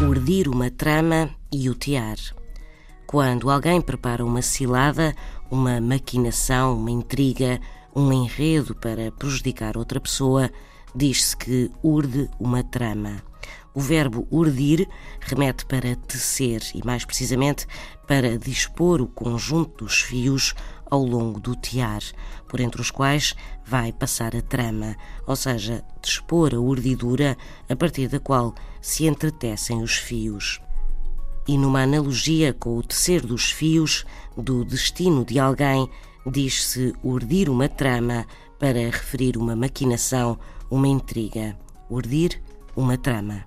urdir uma trama e utear. Quando alguém prepara uma cilada, uma maquinação, uma intriga, um enredo para prejudicar outra pessoa, diz-se que urde uma trama. O verbo urdir remete para tecer e, mais precisamente, para dispor o conjunto dos fios ao longo do tiar, por entre os quais vai passar a trama, ou seja, dispor a urdidura a partir da qual se entretecem os fios. E numa analogia com o tecer dos fios do destino de alguém, diz-se urdir uma trama para referir uma maquinação, uma intriga. Urdir uma trama.